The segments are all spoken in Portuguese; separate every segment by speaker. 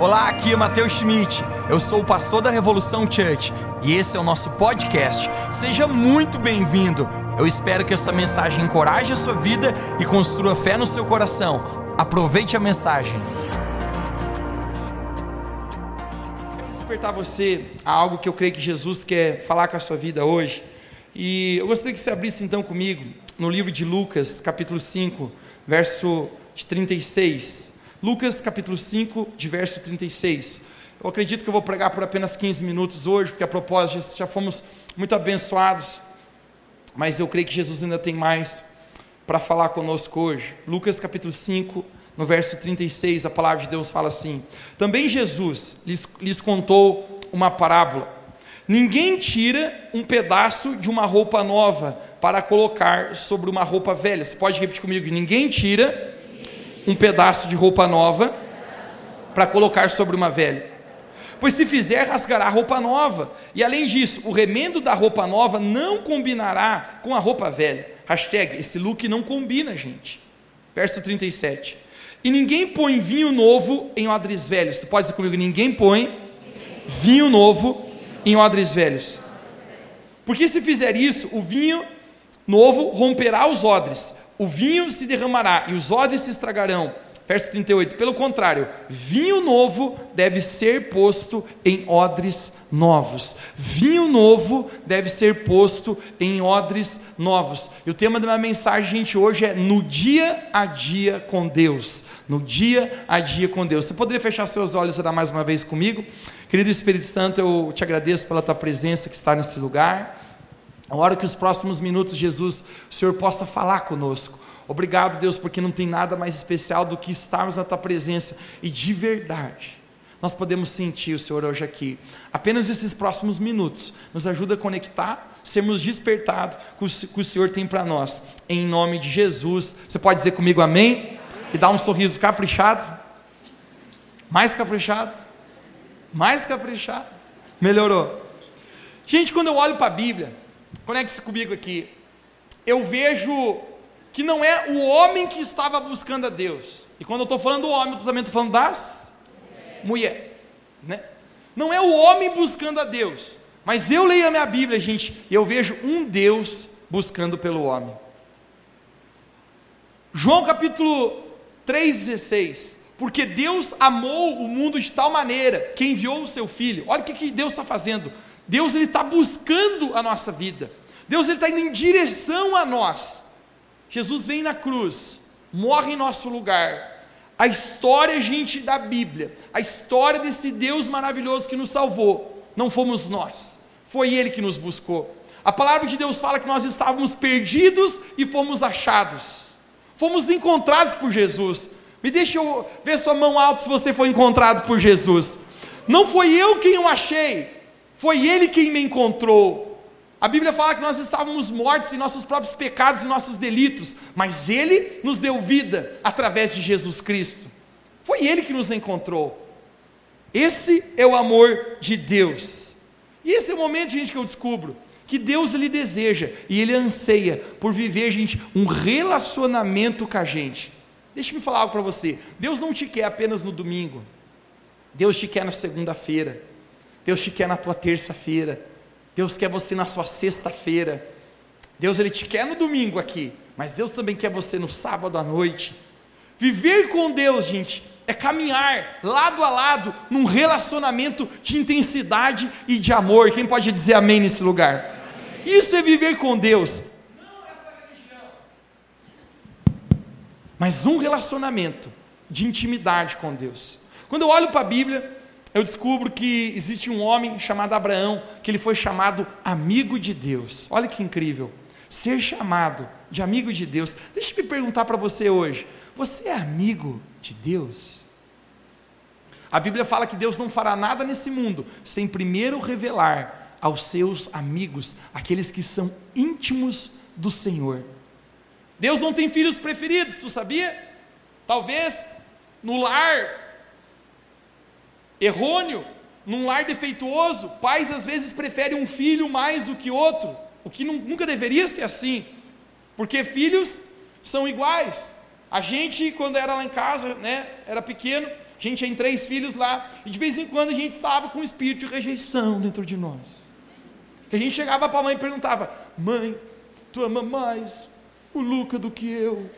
Speaker 1: Olá, aqui é Matheus Schmidt. Eu sou o pastor da Revolução Church e esse é o nosso podcast. Seja muito bem-vindo. Eu espero que essa mensagem encoraje a sua vida e construa fé no seu coração. Aproveite a mensagem. Quero despertar você a algo que eu creio que Jesus quer falar com a sua vida hoje. E eu gostaria que você abrisse então comigo no livro de Lucas, capítulo 5, verso de 36. Lucas capítulo 5, de verso 36. Eu acredito que eu vou pregar por apenas 15 minutos hoje, porque a propósito já fomos muito abençoados, mas eu creio que Jesus ainda tem mais para falar conosco hoje. Lucas capítulo 5, no verso 36, a palavra de Deus fala assim: Também Jesus lhes, lhes contou uma parábola. Ninguém tira um pedaço de uma roupa nova para colocar sobre uma roupa velha. Você pode repetir comigo? Ninguém tira um pedaço de roupa nova para colocar sobre uma velha. Pois se fizer, rasgará a roupa nova. E além disso, o remendo da roupa nova não combinará com a roupa velha. Hashtag, esse look não combina, gente. Verso 37. E ninguém põe vinho novo em odres velhos. Tu pode dizer comigo, ninguém põe vinho novo em odres velhos. Porque se fizer isso, o vinho novo romperá os odres, o vinho se derramará e os odres se estragarão. Verso 38. Pelo contrário, vinho novo deve ser posto em odres novos. Vinho novo deve ser posto em odres novos. E o tema da minha mensagem, gente, hoje é no dia a dia com Deus. No dia a dia com Deus. Você poderia fechar seus olhos e orar mais uma vez comigo? Querido Espírito Santo, eu te agradeço pela tua presença que está nesse lugar. A hora que os próximos minutos, Jesus, o Senhor possa falar conosco. Obrigado, Deus, porque não tem nada mais especial do que estarmos na tua presença e de verdade. Nós podemos sentir o Senhor hoje aqui. Apenas esses próximos minutos nos ajuda a conectar, sermos despertados com o que o Senhor tem para nós. Em nome de Jesus. Você pode dizer comigo amém? E dar um sorriso caprichado? Mais caprichado? Mais caprichado? Melhorou. Gente, quando eu olho para a Bíblia, Conecte-se comigo aqui. Eu vejo que não é o homem que estava buscando a Deus. E quando eu estou falando do homem, eu também estou falando das mulheres. Né? Não é o homem buscando a Deus. Mas eu leio a minha Bíblia, gente, e eu vejo um Deus buscando pelo homem. João capítulo 3,16. Porque Deus amou o mundo de tal maneira que enviou o seu filho. Olha o que, que Deus está fazendo. Deus ele está buscando a nossa vida. Deus ele está indo em direção a nós. Jesus vem na cruz, morre em nosso lugar. A história, gente, da Bíblia, a história desse Deus maravilhoso que nos salvou, não fomos nós, foi Ele que nos buscou. A palavra de Deus fala que nós estávamos perdidos e fomos achados, fomos encontrados por Jesus. Me deixa eu ver sua mão alta se você foi encontrado por Jesus. Não foi eu quem o achei, foi Ele quem me encontrou. A Bíblia fala que nós estávamos mortos em nossos próprios pecados e nossos delitos, mas Ele nos deu vida através de Jesus Cristo. Foi Ele que nos encontrou. Esse é o amor de Deus. E esse é o momento, gente, que eu descubro que Deus lhe deseja e Ele anseia por viver, gente, um relacionamento com a gente. Deixa me falar algo para você. Deus não te quer apenas no domingo. Deus te quer na segunda-feira. Deus te quer na tua terça-feira. Deus quer você na sua sexta-feira. Deus ele te quer no domingo aqui, mas Deus também quer você no sábado à noite. Viver com Deus, gente, é caminhar lado a lado num relacionamento de intensidade e de amor. Quem pode dizer amém nesse lugar? Amém. Isso é viver com Deus. Mas um relacionamento de intimidade com Deus. Quando eu olho para a Bíblia, eu descubro que existe um homem chamado Abraão, que ele foi chamado amigo de Deus. Olha que incrível. Ser chamado de amigo de Deus. Deixa eu me perguntar para você hoje: você é amigo de Deus? A Bíblia fala que Deus não fará nada nesse mundo sem primeiro revelar aos seus amigos, aqueles que são íntimos do Senhor. Deus não tem filhos preferidos, tu sabia? Talvez no lar errôneo, num lar defeituoso, pais às vezes preferem um filho mais do que outro, o que nunca deveria ser assim, porque filhos são iguais. A gente, quando era lá em casa, né, era pequeno, a gente tinha três filhos lá, e de vez em quando a gente estava com um espírito de rejeição dentro de nós. Que a gente chegava para a mãe e perguntava: Mãe, tu ama mais o Luca do que eu?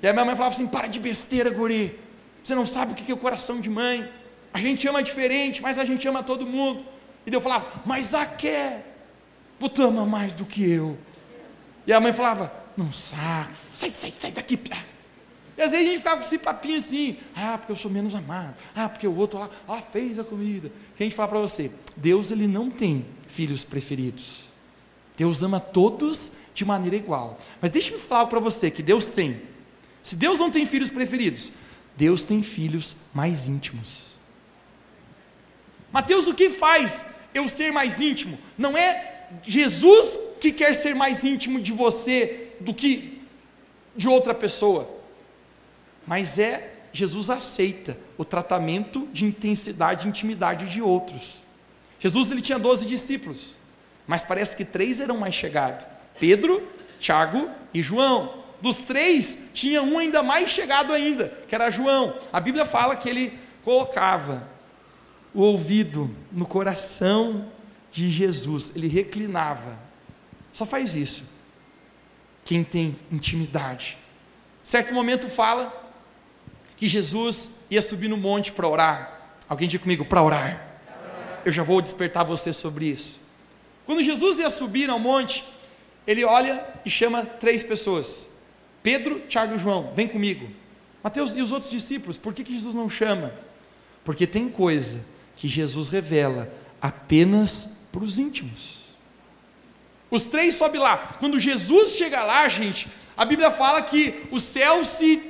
Speaker 1: E a minha mãe falava assim: Para de besteira, guri. Você não sabe o que é o coração de mãe. A gente ama diferente, mas a gente ama todo mundo. E eu falava: Mas a quer? Tu ama mais do que eu. E a mãe falava: Não sabe, sai, sai, sai daqui. E às vezes a gente ficava com esse papinho assim: Ah, porque eu sou menos amado. Ah, porque o outro lá ah, fez a comida. E a gente fala para você: Deus ele não tem filhos preferidos. Deus ama todos de maneira igual. Mas deixe-me falar para você que Deus tem. Se Deus não tem filhos preferidos, Deus tem filhos mais íntimos. Mateus, o que faz eu ser mais íntimo? Não é Jesus que quer ser mais íntimo de você do que de outra pessoa, mas é Jesus aceita o tratamento de intensidade e intimidade de outros. Jesus ele tinha 12 discípulos, mas parece que três eram mais chegados: Pedro, Tiago e João. Dos três, tinha um ainda mais chegado ainda, que era João. A Bíblia fala que ele colocava o ouvido no coração de Jesus, ele reclinava. Só faz isso. Quem tem intimidade. Certo momento fala que Jesus ia subir no monte para orar. Alguém diga comigo, para orar. Eu já vou despertar você sobre isso. Quando Jesus ia subir ao monte, ele olha e chama três pessoas: Pedro, Tiago e João, vem comigo. Mateus e os outros discípulos, por que, que Jesus não chama? Porque tem coisa que Jesus revela apenas para os íntimos. Os três sobem lá. Quando Jesus chega lá, gente, a Bíblia fala que o céu se,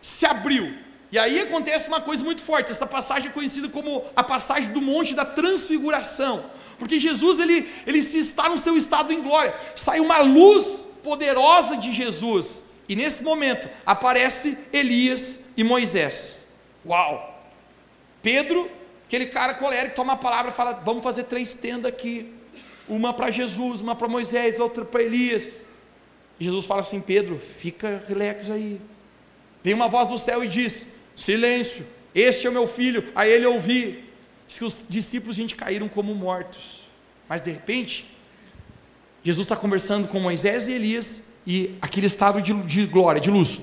Speaker 1: se abriu. E aí acontece uma coisa muito forte. Essa passagem é conhecida como a passagem do Monte da Transfiguração. Porque Jesus ele, ele se está no seu estado em glória. Sai uma luz poderosa de Jesus. E nesse momento aparece Elias e Moisés. Uau! Pedro Aquele cara colérico toma a palavra e fala: vamos fazer três tendas aqui. Uma para Jesus, uma para Moisés, outra para Elias. Jesus fala assim: Pedro, fica relax aí. Vem uma voz do céu e diz: Silêncio, este é o meu filho. A ele ouvi. Diz que os discípulos, gente, caíram como mortos. Mas de repente, Jesus está conversando com Moisés e Elias, e aquele estado de, de glória, de luz,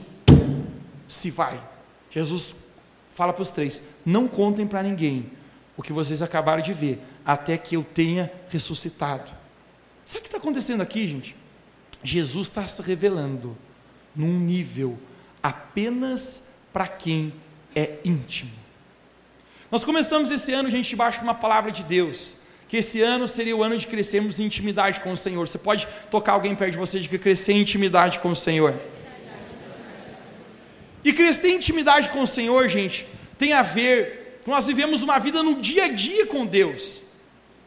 Speaker 1: se vai. Jesus fala para os três: não contem para ninguém, o que vocês acabaram de ver, até que eu tenha ressuscitado. Sabe o que está acontecendo aqui, gente? Jesus está se revelando num nível apenas para quem é íntimo. Nós começamos esse ano, gente, debaixo de uma palavra de Deus, que esse ano seria o ano de crescermos em intimidade com o Senhor. Você pode tocar alguém perto de você de que crescer em intimidade com o Senhor. E crescer em intimidade com o Senhor, gente, tem a ver nós vivemos uma vida no dia a dia com Deus,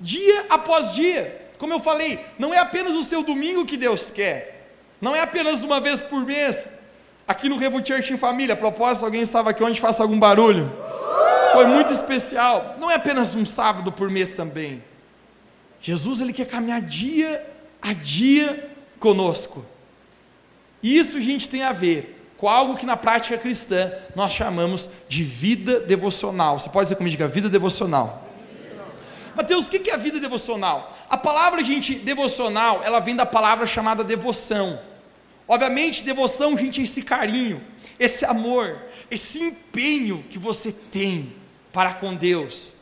Speaker 1: dia após dia. Como eu falei, não é apenas o seu domingo que Deus quer, não é apenas uma vez por mês. Aqui no Revo Church em Família, a propósito, alguém estava aqui onde faça algum barulho. Foi muito especial. Não é apenas um sábado por mês também. Jesus ele quer caminhar dia a dia conosco. E isso, gente, tem a ver com algo que na prática cristã nós chamamos de vida devocional. Você pode dizer comigo, diga vida devocional. Mateus, o que é a vida devocional? A palavra, gente, devocional, ela vem da palavra chamada devoção. Obviamente, devoção, gente, é esse carinho, esse amor, esse empenho que você tem para com Deus.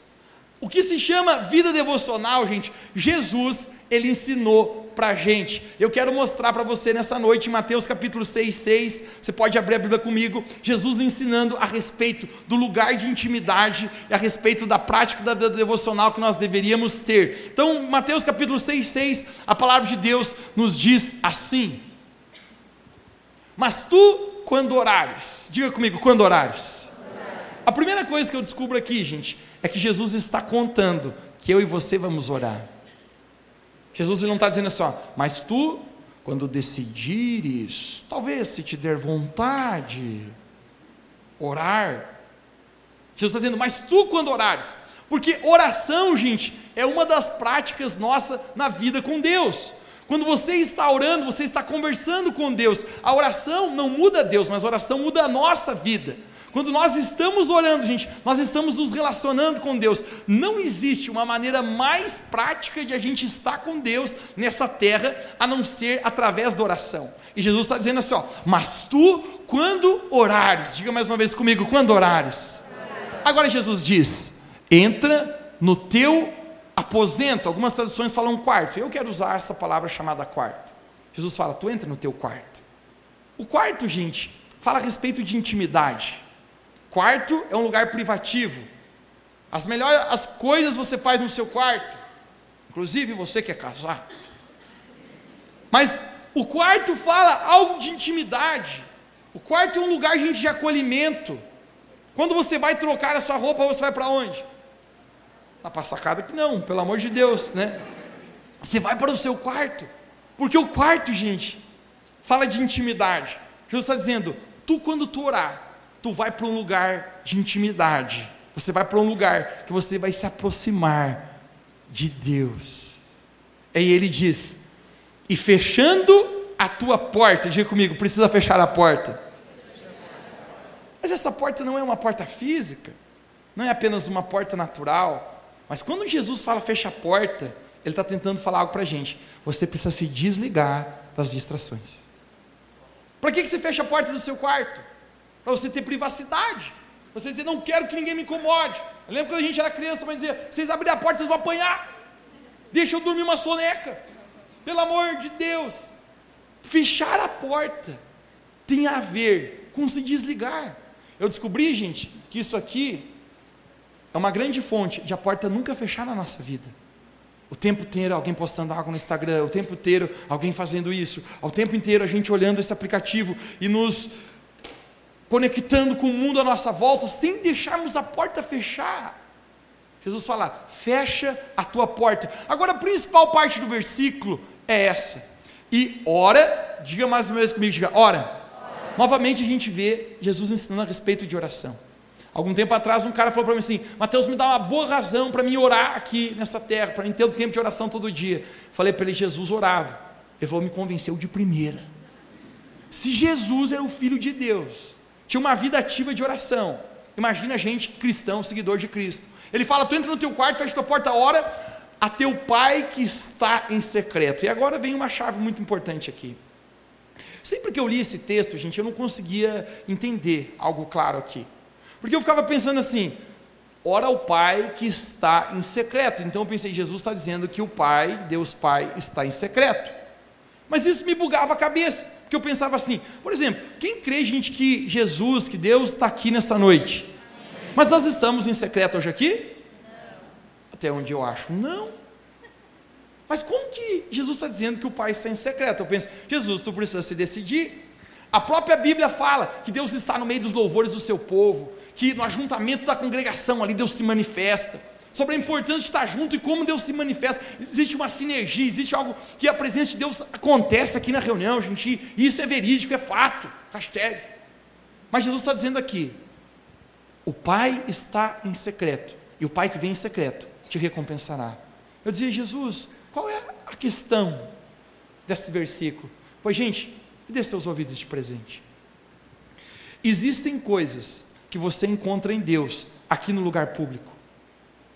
Speaker 1: O que se chama vida devocional, gente, Jesus, ele ensinou para a gente. Eu quero mostrar para você nessa noite, em Mateus capítulo 6, 6, você pode abrir a Bíblia comigo, Jesus ensinando a respeito do lugar de intimidade e a respeito da prática da vida devocional que nós deveríamos ter. Então, Mateus capítulo 6, 6, a palavra de Deus nos diz assim: Mas tu, quando orares, diga comigo, quando orares. A primeira coisa que eu descubro aqui, gente, é que Jesus está contando que eu e você vamos orar. Jesus não está dizendo assim, mas tu, quando decidires, talvez se te der vontade, orar. Jesus está dizendo, mas tu quando orares, porque oração, gente, é uma das práticas nossa na vida com Deus. Quando você está orando, você está conversando com Deus. A oração não muda Deus, mas a oração muda a nossa vida. Quando nós estamos orando, gente, nós estamos nos relacionando com Deus. Não existe uma maneira mais prática de a gente estar com Deus nessa terra a não ser através da oração. E Jesus está dizendo assim: ó, mas tu, quando orares, diga mais uma vez comigo, quando orares. Agora Jesus diz: entra no teu aposento. Algumas traduções falam quarto. Eu quero usar essa palavra chamada quarto. Jesus fala: tu entra no teu quarto. O quarto, gente, fala a respeito de intimidade. Quarto é um lugar privativo. As melhores as coisas você faz no seu quarto. Inclusive você que é. Mas o quarto fala algo de intimidade. O quarto é um lugar, gente, de acolhimento. Quando você vai trocar a sua roupa, você vai para onde? Na passacada que não, pelo amor de Deus, né? Você vai para o seu quarto. Porque o quarto, gente, fala de intimidade. Jesus está dizendo: tu, quando tu orar, tu vai para um lugar de intimidade. Você vai para um lugar que você vai se aproximar de Deus. Aí ele diz: e fechando a tua porta, diga comigo, precisa fechar a porta. Mas essa porta não é uma porta física, não é apenas uma porta natural. Mas quando Jesus fala fecha a porta, ele está tentando falar algo para a gente. Você precisa se desligar das distrações. Para que, que você fecha a porta do seu quarto? Para você ter privacidade. Você dizer, não quero que ninguém me incomode. Eu lembro quando a gente era criança, mas dizia, vocês abrirem a porta, vocês vão apanhar. Deixa eu dormir uma soneca. Pelo amor de Deus. Fechar a porta tem a ver com se desligar. Eu descobri, gente, que isso aqui é uma grande fonte de a porta nunca fechar na nossa vida. O tempo inteiro alguém postando algo no Instagram, o tempo inteiro alguém fazendo isso, ao tempo inteiro a gente olhando esse aplicativo e nos conectando com o mundo à nossa volta, sem deixarmos a porta fechar. Jesus fala: fecha a tua porta. Agora, a principal parte do versículo é essa. E ora, diga mais uma vez comigo, diga, ora. ora. Novamente a gente vê Jesus ensinando a respeito de oração. Algum tempo atrás, um cara falou para mim assim: Mateus, me dá uma boa razão para mim orar aqui nessa terra, para mim ter um tempo de oração todo dia. Falei para ele: Jesus orava. Ele falou: me convenceu de primeira. Se Jesus era o Filho de Deus, tinha uma vida ativa de oração. Imagina a gente cristão, seguidor de Cristo. Ele fala: tu entra no teu quarto, fecha tua porta, ora a teu pai que está em secreto. E agora vem uma chave muito importante aqui. Sempre que eu li esse texto, gente, eu não conseguia entender algo claro aqui. Porque eu ficava pensando assim: ora o pai que está em secreto. Então eu pensei, Jesus está dizendo que o pai, Deus Pai, está em secreto. Mas isso me bugava a cabeça. Porque eu pensava assim, por exemplo, quem crê, gente, que Jesus, que Deus está aqui nessa noite? Mas nós estamos em secreto hoje aqui? Até onde eu acho, não. Mas como que Jesus está dizendo que o Pai está em secreto? Eu penso, Jesus, tu precisa se decidir. A própria Bíblia fala que Deus está no meio dos louvores do seu povo, que no ajuntamento da congregação ali Deus se manifesta sobre a importância de estar junto e como Deus se manifesta. Existe uma sinergia, existe algo que a presença de Deus acontece aqui na reunião, gente, isso é verídico, é fato. Hashtag. Mas Jesus está dizendo aqui: o Pai está em secreto, e o Pai que vem em secreto te recompensará. Eu dizia, Jesus, qual é a questão desse versículo? Pois, gente, dê seus ouvidos de presente. Existem coisas que você encontra em Deus aqui no lugar público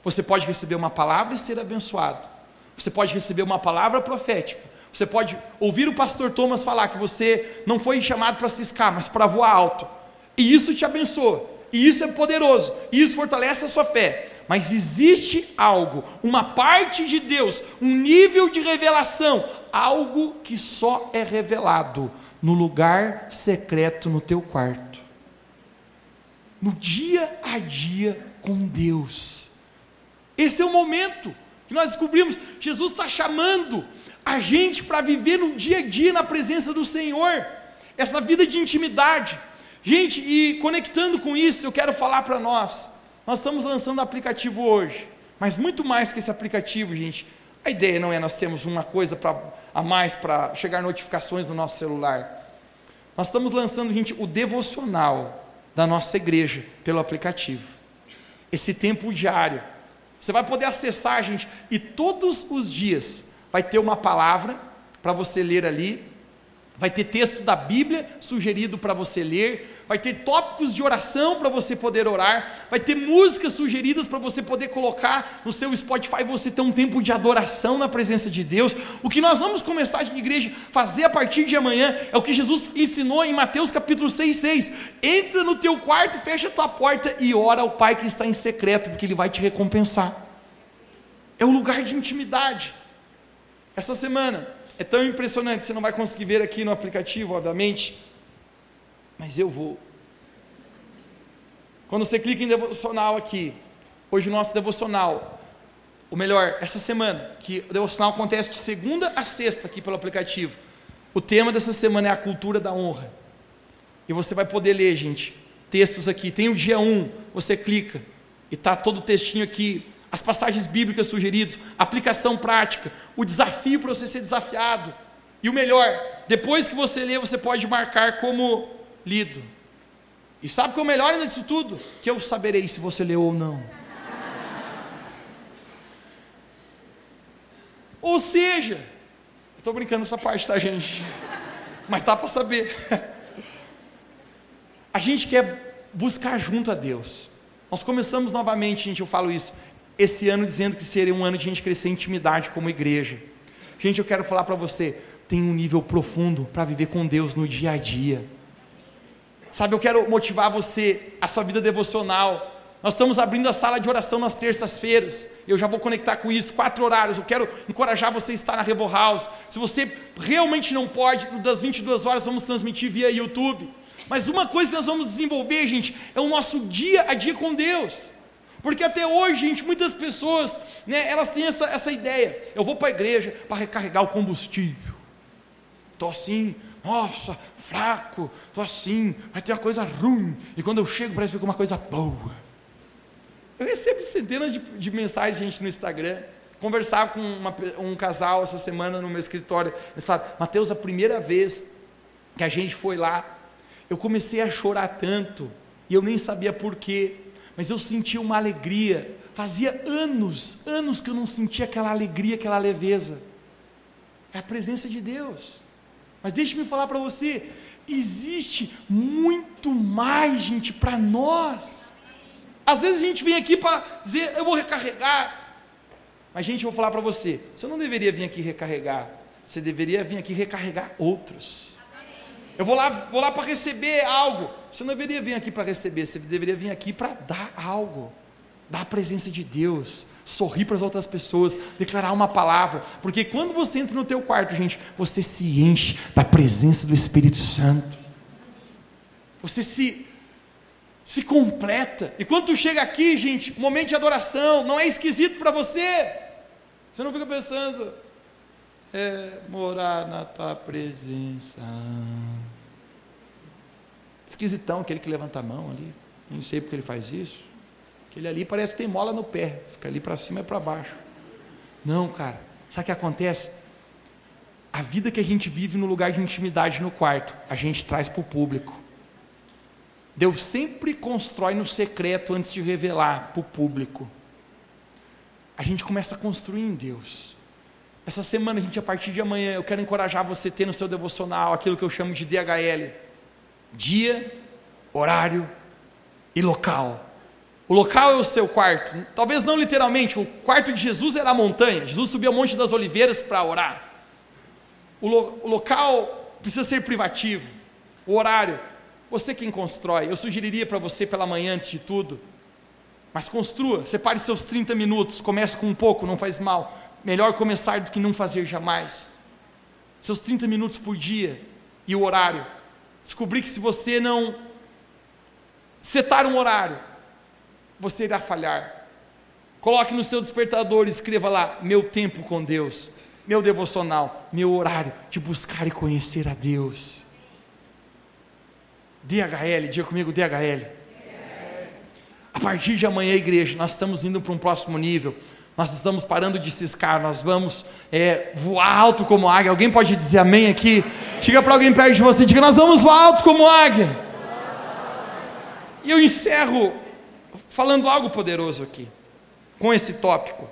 Speaker 1: você pode receber uma palavra e ser abençoado. Você pode receber uma palavra profética. Você pode ouvir o pastor Thomas falar que você não foi chamado para ciscar, mas para voar alto. E isso te abençoa. E isso é poderoso. E isso fortalece a sua fé. Mas existe algo, uma parte de Deus, um nível de revelação, algo que só é revelado no lugar secreto no teu quarto. No dia a dia com Deus. Esse é o momento que nós descobrimos. Jesus está chamando a gente para viver no dia a dia na presença do Senhor, essa vida de intimidade. Gente, e conectando com isso, eu quero falar para nós. Nós estamos lançando aplicativo hoje, mas muito mais que esse aplicativo, gente. A ideia não é nós termos uma coisa pra, a mais para chegar notificações no nosso celular. Nós estamos lançando, gente, o devocional da nossa igreja pelo aplicativo. Esse tempo diário você vai poder acessar, gente, e todos os dias vai ter uma palavra para você ler ali. Vai ter texto da Bíblia sugerido para você ler, vai ter tópicos de oração para você poder orar, vai ter músicas sugeridas para você poder colocar no seu Spotify você ter um tempo de adoração na presença de Deus. O que nós vamos começar de igreja fazer a partir de amanhã é o que Jesus ensinou em Mateus capítulo 6, 6. Entra no teu quarto, fecha a tua porta e ora ao Pai que está em secreto, porque Ele vai te recompensar. É o lugar de intimidade. Essa semana é tão impressionante, você não vai conseguir ver aqui no aplicativo, obviamente, mas eu vou. Quando você clica em devocional aqui, hoje o nosso devocional, ou melhor, essa semana, que o devocional acontece de segunda a sexta aqui pelo aplicativo. O tema dessa semana é a cultura da honra. E você vai poder ler, gente, textos aqui. Tem o dia 1, você clica e está todo o textinho aqui as passagens bíblicas sugeridas, aplicação prática, o desafio para você ser desafiado. E o melhor, depois que você lê, você pode marcar como lido. E sabe o que é o melhor ainda disso tudo? Que eu saberei se você leu ou não. ou seja, estou brincando essa parte, tá, gente? Mas dá para saber. a gente quer buscar junto a Deus. Nós começamos novamente, gente, eu falo isso esse ano dizendo que seria um ano de a gente crescer em intimidade como igreja. Gente, eu quero falar para você, tem um nível profundo para viver com Deus no dia a dia. Sabe, eu quero motivar você, a sua vida devocional. Nós estamos abrindo a sala de oração nas terças-feiras. Eu já vou conectar com isso, quatro horários. Eu quero encorajar você a estar na Revo House. Se você realmente não pode, das 22 horas vamos transmitir via YouTube. Mas uma coisa que nós vamos desenvolver, gente, é o nosso dia a dia com Deus. Porque até hoje, gente, muitas pessoas, né, elas têm essa, essa ideia. Eu vou para a igreja para recarregar o combustível. Estou assim, nossa, fraco, estou assim, vai ter uma coisa ruim. E quando eu chego, parece que fica uma coisa boa. Eu recebo centenas de, de mensagens, gente, no Instagram. Conversar com uma, um casal essa semana no meu escritório. Eles falaram, Mateus, a primeira vez que a gente foi lá, eu comecei a chorar tanto, e eu nem sabia porquê mas eu senti uma alegria. Fazia anos, anos que eu não sentia aquela alegria, aquela leveza. É a presença de Deus. Mas deixe-me falar para você: existe muito mais, gente, para nós. Às vezes a gente vem aqui para dizer, eu vou recarregar. Mas, gente, eu vou falar para você: você não deveria vir aqui recarregar, você deveria vir aqui recarregar outros. Eu vou lá, vou lá para receber algo. Você não deveria vir aqui para receber, você deveria vir aqui para dar algo. Dar a presença de Deus, sorrir para as outras pessoas, declarar uma palavra, porque quando você entra no teu quarto, gente, você se enche da presença do Espírito Santo. Você se se completa. E quando tu chega aqui, gente, momento de adoração, não é esquisito para você. Você não fica pensando, é morar na tua presença. Esquisitão aquele que levanta a mão ali. Não sei porque ele faz isso. Aquele ali parece que tem mola no pé. Fica ali para cima e para baixo. Não, cara. Sabe o que acontece? A vida que a gente vive no lugar de intimidade no quarto, a gente traz para o público. Deus sempre constrói no secreto antes de revelar para o público. A gente começa a construir em Deus. Essa semana, a gente, a partir de amanhã, eu quero encorajar você a ter no seu devocional aquilo que eu chamo de DHL: dia, horário e local. O local é o seu quarto, talvez não literalmente, o quarto de Jesus era a montanha. Jesus subiu ao Monte das Oliveiras para orar. O, lo, o local precisa ser privativo. O horário, você quem constrói. Eu sugeriria para você pela manhã, antes de tudo, mas construa, separe seus 30 minutos, comece com um pouco, não faz mal melhor começar do que não fazer jamais. Seus 30 minutos por dia e o horário. Descobri que se você não setar um horário, você irá falhar. Coloque no seu despertador, escreva lá: meu tempo com Deus, meu devocional, meu horário de buscar e conhecer a Deus. DHL, diga comigo DHL. A partir de amanhã, igreja, nós estamos indo para um próximo nível. Nós estamos parando de ciscar, nós vamos é, voar alto como águia. Alguém pode dizer amém aqui? Chega para alguém perto de você diga: Nós vamos voar alto como águia. E eu encerro falando algo poderoso aqui, com esse tópico.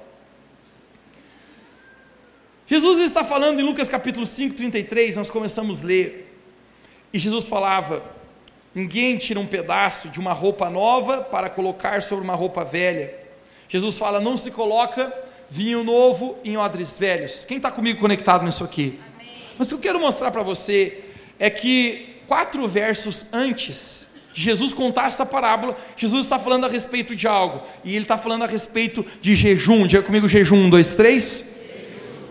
Speaker 1: Jesus está falando em Lucas capítulo 5, 33, nós começamos a ler. E Jesus falava: Ninguém tira um pedaço de uma roupa nova para colocar sobre uma roupa velha. Jesus fala: Não se coloca vinho novo em odres velhos. Quem está comigo conectado nisso aqui? Amém. Mas o que eu quero mostrar para você é que quatro versos antes de Jesus contar essa parábola, Jesus está falando a respeito de algo, e ele está falando a respeito de jejum. Diga comigo: jejum, um, dois, três.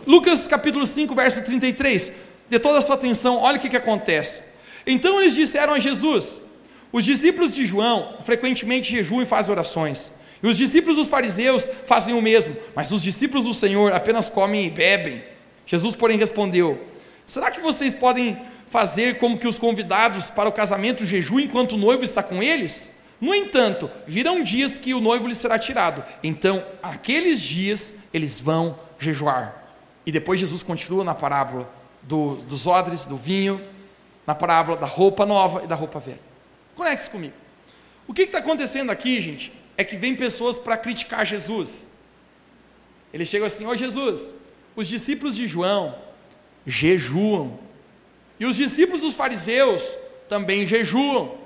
Speaker 1: Lucas capítulo 5, verso 33. Dê toda a sua atenção, olha o que, que acontece. Então eles disseram a Jesus: Os discípulos de João frequentemente jejuam e fazem orações. E os discípulos dos fariseus fazem o mesmo, mas os discípulos do Senhor apenas comem e bebem. Jesus, porém, respondeu: Será que vocês podem fazer como que os convidados para o casamento jejuem enquanto o noivo está com eles? No entanto, virão dias que o noivo lhe será tirado. Então, aqueles dias eles vão jejuar. E depois Jesus continua na parábola do, dos odres, do vinho, na parábola da roupa nova e da roupa velha. Conecte-se comigo. O que está acontecendo aqui, gente, é que vem pessoas para criticar Jesus. Eles chegam assim: Ô Jesus, os discípulos de João jejuam, e os discípulos dos fariseus também jejuam,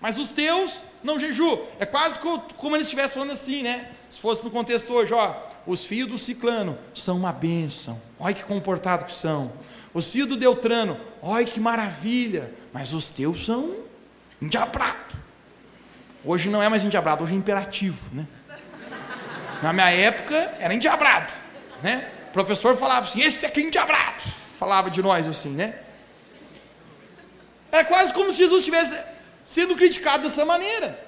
Speaker 1: mas os teus não jejuam. É quase como eles estivessem falando assim, né? Se fosse no contexto hoje, ó, os filhos do ciclano são uma bênção, olha que comportado que são. Os filhos do Deltrano, olha que maravilha, mas os teus são endiabrado. Hoje não é mais endiabrado, hoje é imperativo, né? Na minha época era endiabrado, né? O professor falava assim, esse aqui é endiabrado, falava de nós assim, né? É quase como se Jesus estivesse sendo criticado dessa maneira.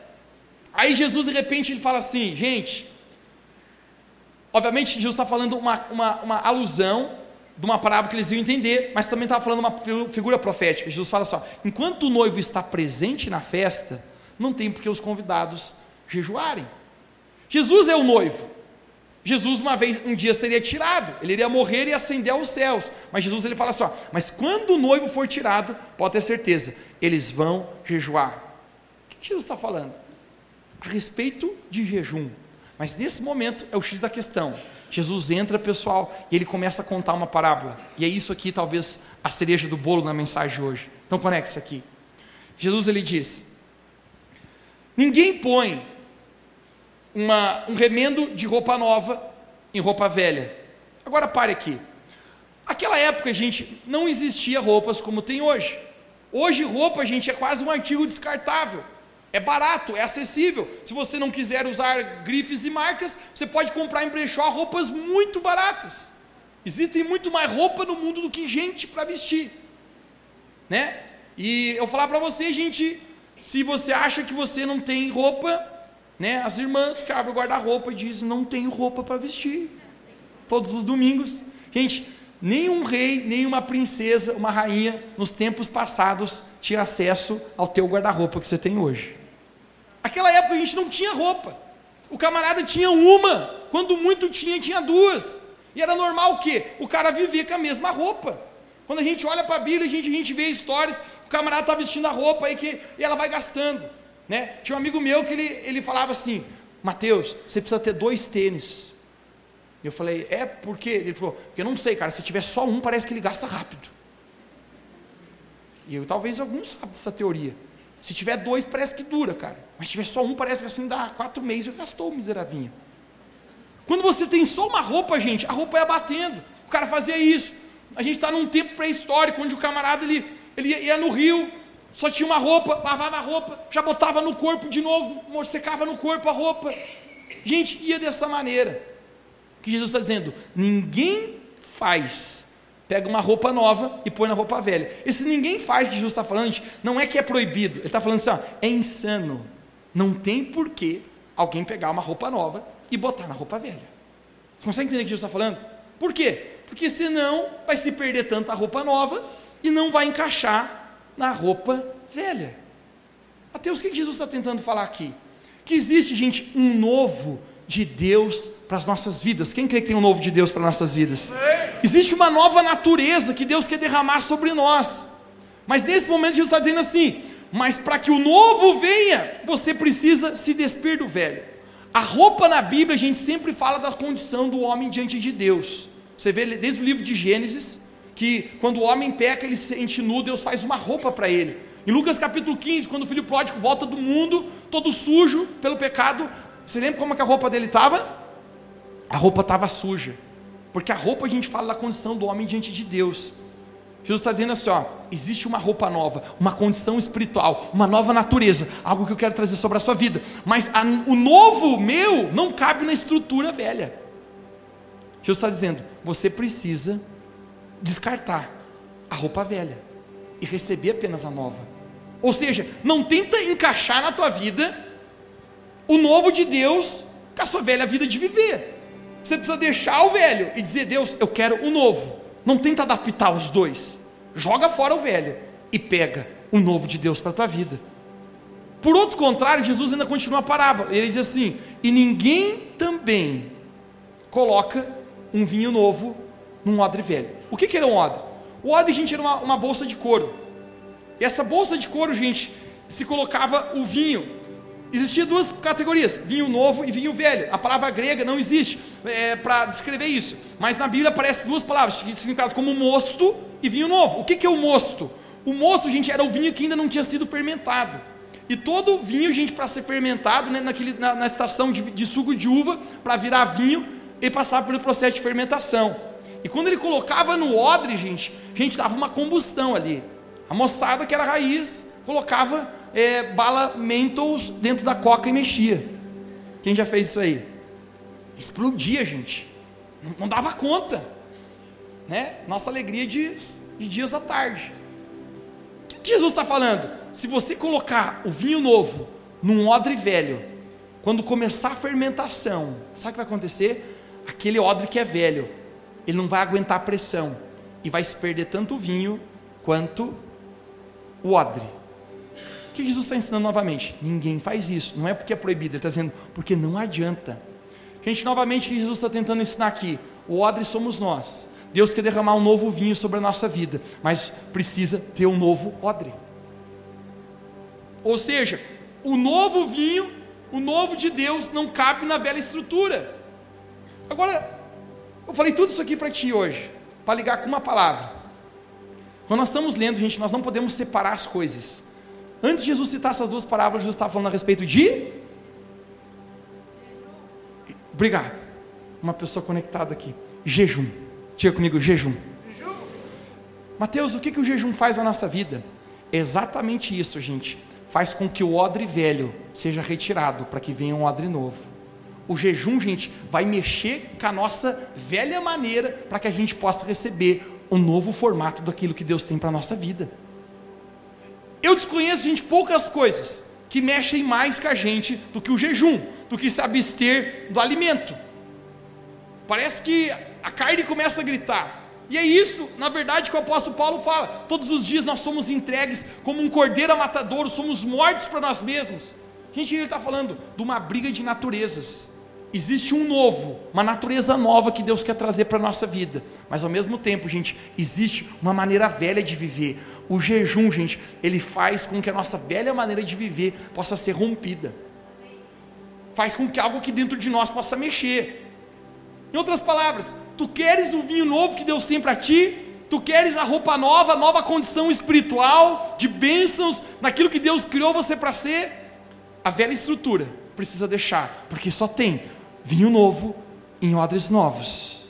Speaker 1: Aí Jesus, de repente, ele fala assim, gente, obviamente Jesus está falando uma, uma, uma alusão de uma parábola que eles iam entender, mas também estava falando uma figura profética. Jesus fala só: enquanto o noivo está presente na festa, não tem porque os convidados jejuarem. Jesus é o noivo. Jesus uma vez, um dia seria tirado, ele iria morrer e ascender aos céus. Mas Jesus ele fala só: mas quando o noivo for tirado, pode ter certeza, eles vão jejuar. O que Jesus está falando? A respeito de jejum. Mas nesse momento é o X da questão. Jesus entra, pessoal, e ele começa a contar uma parábola. E é isso aqui, talvez, a cereja do bolo na mensagem de hoje. Então conecte-se aqui. Jesus ele diz: Ninguém põe uma, um remendo de roupa nova em roupa velha. Agora pare aqui. Aquela época, gente, não existia roupas como tem hoje. Hoje, roupa, gente, é quase um artigo descartável. É barato, é acessível. Se você não quiser usar grifes e marcas, você pode comprar em brechó roupas muito baratas. Existem muito mais roupa no mundo do que gente para vestir, né? E eu falar para você, gente, se você acha que você não tem roupa, né? As irmãs que abrem o guarda-roupa e dizem não tenho roupa para vestir. Todos os domingos, gente, nenhum rei, nenhuma princesa, uma rainha nos tempos passados tinha acesso ao teu guarda-roupa que você tem hoje. Aquela época a gente não tinha roupa. O camarada tinha uma, quando muito tinha, tinha duas. E era normal o quê? O cara vivia com a mesma roupa. Quando a gente olha para a Bíblia, a gente, a gente vê histórias, o camarada está vestindo a roupa aí que, e ela vai gastando. Né? Tinha um amigo meu que ele, ele falava assim, Mateus, você precisa ter dois tênis. Eu falei, é por quê? Ele falou, porque eu não sei, cara, se tiver só um, parece que ele gasta rápido. E eu, talvez alguns sabem dessa teoria. Se tiver dois, parece que dura, cara. Mas se tiver só um, parece que assim dá quatro meses e gastou o miseravinho. Quando você tem só uma roupa, gente, a roupa ia batendo. O cara fazia isso. A gente está num tempo pré-histórico, onde o camarada ele, ele ia no rio, só tinha uma roupa, lavava a roupa, já botava no corpo de novo, secava no corpo a roupa. Gente, ia dessa maneira. Que Jesus está dizendo: ninguém faz pega uma roupa nova e põe na roupa velha. Esse ninguém faz que Jesus está falando, não é que é proibido, ele está falando assim, ó, é insano. Não tem porquê alguém pegar uma roupa nova e botar na roupa velha. Você consegue entender o que Jesus está falando? Por quê? Porque senão vai se perder tanta roupa nova e não vai encaixar na roupa velha. Mateus, o que Jesus está tentando falar aqui? Que existe, gente, um novo de Deus para as nossas vidas. Quem crê que tem um novo de Deus para as nossas vidas? Existe uma nova natureza que Deus quer derramar sobre nós. Mas nesse momento Jesus está dizendo assim: mas para que o novo venha, você precisa se despir do velho. A roupa na Bíblia, a gente sempre fala da condição do homem diante de Deus. Você vê desde o livro de Gênesis, que quando o homem peca, ele se sente nu, Deus faz uma roupa para ele. Em Lucas capítulo 15, quando o filho pródigo volta do mundo, todo sujo pelo pecado, você lembra como é que a roupa dele estava? A roupa estava suja. Porque a roupa a gente fala da condição do homem diante de Deus. Jesus está dizendo assim: ó, existe uma roupa nova, uma condição espiritual, uma nova natureza, algo que eu quero trazer sobre a sua vida. Mas a, o novo meu não cabe na estrutura velha. Jesus está dizendo: você precisa descartar a roupa velha e receber apenas a nova. Ou seja, não tenta encaixar na tua vida o novo de Deus com a sua velha vida de viver. Você precisa deixar o velho e dizer: Deus, eu quero o novo. Não tenta adaptar os dois. Joga fora o velho e pega o novo de Deus para a tua vida. Por outro contrário, Jesus ainda continua a parábola. Ele diz assim: E ninguém também coloca um vinho novo num odre velho. O que, que era um odre? O odre, gente, era uma, uma bolsa de couro. E essa bolsa de couro, gente, se colocava o vinho Existia duas categorias, vinho novo e vinho velho. A palavra grega não existe é, para descrever isso. Mas na Bíblia aparecem duas palavras, significadas como mosto e vinho novo. O que, que é o mosto? O mosto, gente, era o vinho que ainda não tinha sido fermentado. E todo vinho, gente, para ser fermentado, né, naquele, na, na estação de, de suco de uva, para virar vinho, ele passava pelo processo de fermentação. E quando ele colocava no odre, gente, gente, dava uma combustão ali. A moçada que era raiz colocava é, bala Mentos dentro da coca e mexia. Quem já fez isso aí? Explodia, gente. Não, não dava conta. Né? Nossa alegria de, de dias à tarde. O que Jesus está falando? Se você colocar o vinho novo num odre velho, quando começar a fermentação, sabe o que vai acontecer? Aquele odre que é velho, ele não vai aguentar a pressão e vai se perder tanto o vinho quanto o odre. O que Jesus está ensinando novamente? Ninguém faz isso. Não é porque é proibido, ele está dizendo porque não adianta. Gente, novamente, o que Jesus está tentando ensinar aqui? O odre somos nós. Deus quer derramar um novo vinho sobre a nossa vida, mas precisa ter um novo odre. Ou seja, o novo vinho, o novo de Deus, não cabe na velha estrutura. Agora, eu falei tudo isso aqui para ti hoje, para ligar com uma palavra. Quando nós estamos lendo, gente, nós não podemos separar as coisas. Antes de Jesus citar essas duas parábolas, Jesus estava falando a respeito de. Obrigado. Uma pessoa conectada aqui. Jejum. Diga comigo, jejum. jejum. Mateus, o que, que o jejum faz na nossa vida? É exatamente isso, gente. Faz com que o odre velho seja retirado para que venha um odre novo. O jejum, gente, vai mexer com a nossa velha maneira para que a gente possa receber um novo formato daquilo que Deus tem para a nossa vida. Eu desconheço, gente, poucas coisas que mexem mais com a gente do que o jejum, do que se abster do alimento. Parece que a carne começa a gritar. E é isso, na verdade, que o apóstolo Paulo fala. Todos os dias nós somos entregues como um cordeiro a matadouro, somos mortos para nós mesmos. Gente, ele está falando de uma briga de naturezas existe um novo, uma natureza nova que Deus quer trazer para a nossa vida, mas ao mesmo tempo, gente, existe uma maneira velha de viver. O jejum, gente, ele faz com que a nossa velha maneira de viver possa ser rompida, faz com que algo aqui dentro de nós possa mexer. Em outras palavras, tu queres o vinho novo que Deus tem para ti? Tu queres a roupa nova, nova condição espiritual, de bênçãos, naquilo que Deus criou você para ser? A velha estrutura precisa deixar, porque só tem vinho novo em odres novos.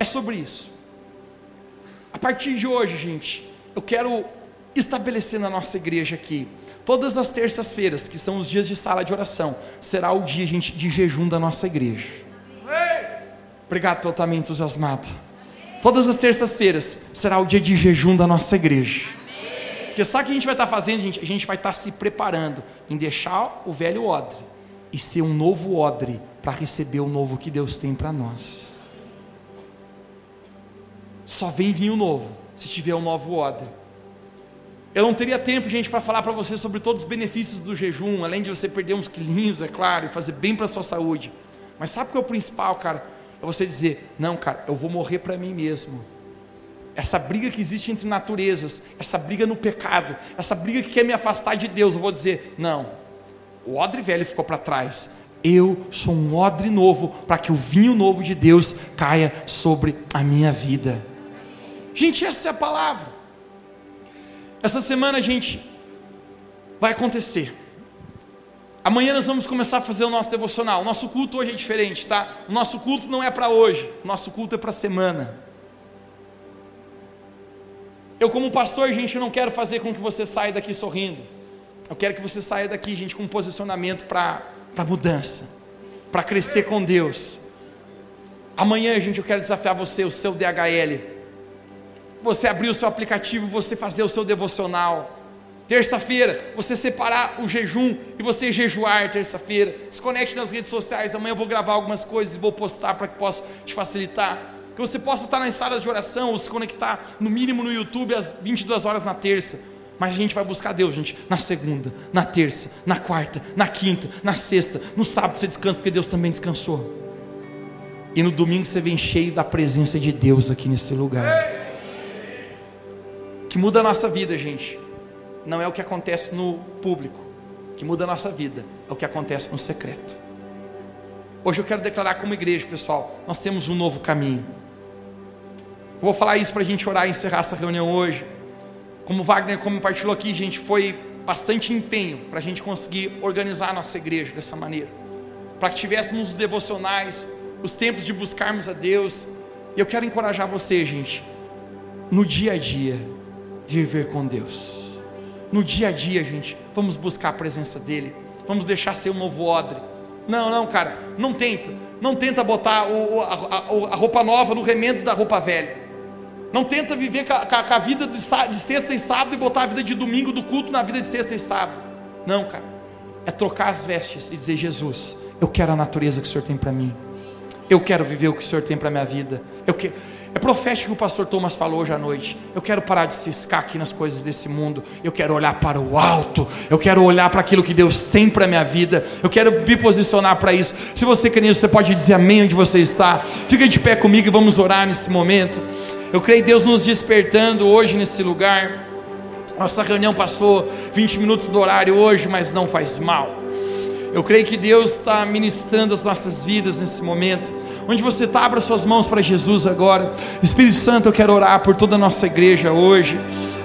Speaker 1: É sobre isso. A partir de hoje, gente, eu quero estabelecer na nossa igreja aqui, todas as terças-feiras, que são os dias de sala de oração, será o dia, gente, de jejum da nossa igreja. Obrigado pelo estar entusiasmado. Todas as terças-feiras será o dia de jejum da nossa igreja. Porque sabe o que a gente vai estar fazendo, gente? A gente vai estar se preparando em deixar o velho odre e ser um novo odre para receber o novo que Deus tem para nós. Só vem vinho novo se tiver um novo odre. Eu não teria tempo, gente, para falar para você sobre todos os benefícios do jejum, além de você perder uns quilinhos, é claro, e fazer bem para a sua saúde. Mas sabe o que é o principal, cara? É você dizer: não, cara, eu vou morrer para mim mesmo. Essa briga que existe entre naturezas, essa briga no pecado, essa briga que quer me afastar de Deus, eu vou dizer: não, o odre velho ficou para trás. Eu sou um odre novo para que o vinho novo de Deus caia sobre a minha vida. Gente, essa é a palavra. Essa semana, gente, vai acontecer. Amanhã nós vamos começar a fazer o nosso devocional. O nosso culto hoje é diferente, tá? O nosso culto não é para hoje, o nosso culto é para a semana. Eu, como pastor, gente, não quero fazer com que você saia daqui sorrindo. Eu quero que você saia daqui, gente, com um posicionamento para mudança, para crescer com Deus. Amanhã, gente, eu quero desafiar você, o seu DHL. Você abrir o seu aplicativo, você fazer o seu devocional Terça-feira, você separar o jejum e você jejuar terça-feira. Se conecte nas redes sociais. Amanhã eu vou gravar algumas coisas e vou postar para que possa te facilitar. Que você possa estar nas salas de oração ou se conectar no mínimo no YouTube às 22 horas na terça. Mas a gente vai buscar Deus, gente, na segunda, na terça, na quarta, na quinta, na sexta, no sábado você descansa, porque Deus também descansou. E no domingo você vem cheio da presença de Deus aqui nesse lugar. Que muda a nossa vida, gente não é o que acontece no público, que muda a nossa vida, é o que acontece no secreto. Hoje eu quero declarar como igreja, pessoal, nós temos um novo caminho. Eu vou falar isso para a gente orar e encerrar essa reunião hoje. Como Wagner compartilhou aqui, gente, foi bastante empenho para a gente conseguir organizar a nossa igreja dessa maneira. Para que tivéssemos os devocionais, os tempos de buscarmos a Deus. E eu quero encorajar você, gente, no dia a dia, viver com Deus no dia a dia, gente, vamos buscar a presença dEle, vamos deixar ser um novo odre. Não, não, cara, não tenta, não tenta botar o, a, a, a, roupa nova no remendo da roupa velha. Não tenta viver com a, vida de, sexta e sábado e botar a vida de domingo do culto na vida de sexta e sábado. Não, cara, é trocar as vestes e dizer: Jesus, eu quero a natureza que o Senhor tem para mim. Eu quero viver o que o Senhor tem para minha vida. Eu quero é profético que o pastor Thomas falou hoje à noite. Eu quero parar de ciscar aqui nas coisas desse mundo. Eu quero olhar para o alto. Eu quero olhar para aquilo que Deus tem para a minha vida. Eu quero me posicionar para isso. Se você quer nisso, você pode dizer amém onde você está. Fica de pé comigo e vamos orar nesse momento. Eu creio Deus nos despertando hoje nesse lugar. Nossa reunião passou 20 minutos do horário hoje, mas não faz mal. Eu creio que Deus está ministrando as nossas vidas nesse momento. Onde você está, abra suas mãos para Jesus agora. Espírito Santo, eu quero orar por toda a nossa igreja hoje.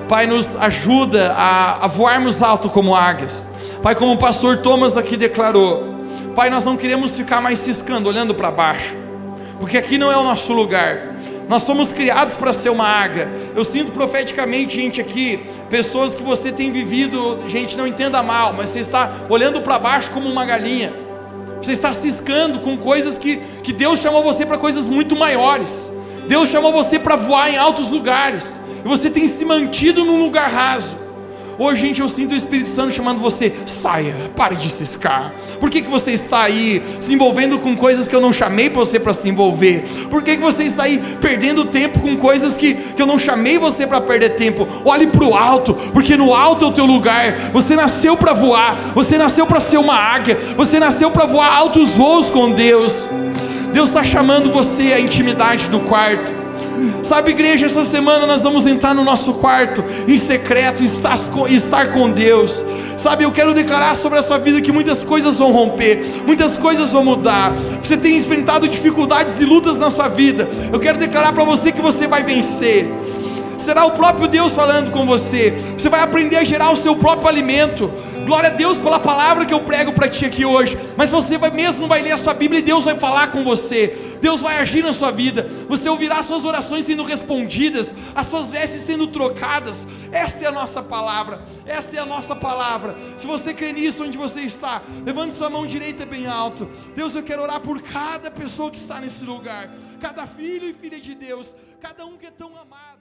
Speaker 1: Pai, nos ajuda a, a voarmos alto como águias. Pai, como o pastor Thomas aqui declarou. Pai, nós não queremos ficar mais ciscando, olhando para baixo. Porque aqui não é o nosso lugar. Nós somos criados para ser uma águia. Eu sinto profeticamente, gente, aqui, pessoas que você tem vivido, gente, não entenda mal, mas você está olhando para baixo como uma galinha. Você está ciscando com coisas que, que Deus chamou você para coisas muito maiores. Deus chamou você para voar em altos lugares. E você tem se mantido num lugar raso. Hoje, gente, eu sinto o Espírito Santo chamando você: saia, pare de ciscar. Por que, que você está aí se envolvendo com coisas que eu não chamei você para se envolver? Por que, que você está aí perdendo tempo com coisas que, que eu não chamei você para perder tempo? Olhe para o alto, porque no alto é o teu lugar. Você nasceu para voar, você nasceu para ser uma águia, você nasceu para voar altos voos com Deus. Deus está chamando você à intimidade do quarto. Sabe, igreja, essa semana nós vamos entrar no nosso quarto em secreto, estar, com Deus. Sabe, eu quero declarar sobre a sua vida que muitas coisas vão romper, muitas coisas vão mudar. Você tem enfrentado dificuldades e lutas na sua vida. Eu quero declarar para você que você vai vencer será o próprio Deus falando com você. Você vai aprender a gerar o seu próprio alimento. Glória a Deus pela palavra que eu prego para ti aqui hoje. Mas você vai mesmo vai ler a sua Bíblia e Deus vai falar com você. Deus vai agir na sua vida. Você ouvirá suas orações sendo respondidas, as suas vestes sendo trocadas. Essa é a nossa palavra. Essa é a nossa palavra. Se você crê nisso onde você está, levante sua mão direita bem alto. Deus, eu quero orar por cada pessoa que está nesse lugar, cada filho e filha de Deus, cada um que é tão amado.